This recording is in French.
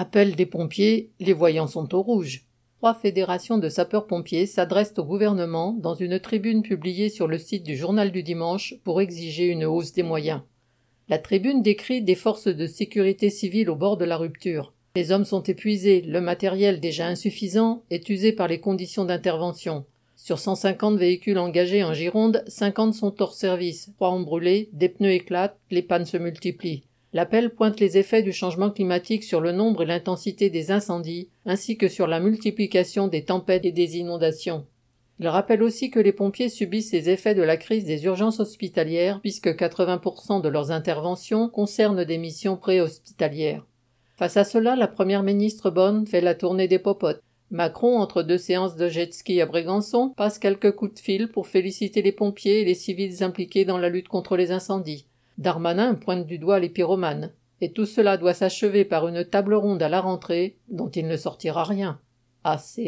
Appel des pompiers, les voyants sont au rouge. Trois fédérations de sapeurs-pompiers s'adressent au gouvernement dans une tribune publiée sur le site du Journal du Dimanche pour exiger une hausse des moyens. La tribune décrit des forces de sécurité civile au bord de la rupture. Les hommes sont épuisés, le matériel déjà insuffisant est usé par les conditions d'intervention. Sur 150 véhicules engagés en Gironde, 50 sont hors service, trois ont brûlé, des pneus éclatent, les pannes se multiplient. L'appel pointe les effets du changement climatique sur le nombre et l'intensité des incendies, ainsi que sur la multiplication des tempêtes et des inondations. Il rappelle aussi que les pompiers subissent les effets de la crise des urgences hospitalières, puisque 80% de leurs interventions concernent des missions préhospitalières. Face à cela, la première ministre Bonne fait la tournée des popotes. Macron, entre deux séances de jet ski à Brégançon, passe quelques coups de fil pour féliciter les pompiers et les civils impliqués dans la lutte contre les incendies. Darmanin pointe du doigt les pyromanes. Et tout cela doit s'achever par une table ronde à la rentrée, dont il ne sortira rien. Assez.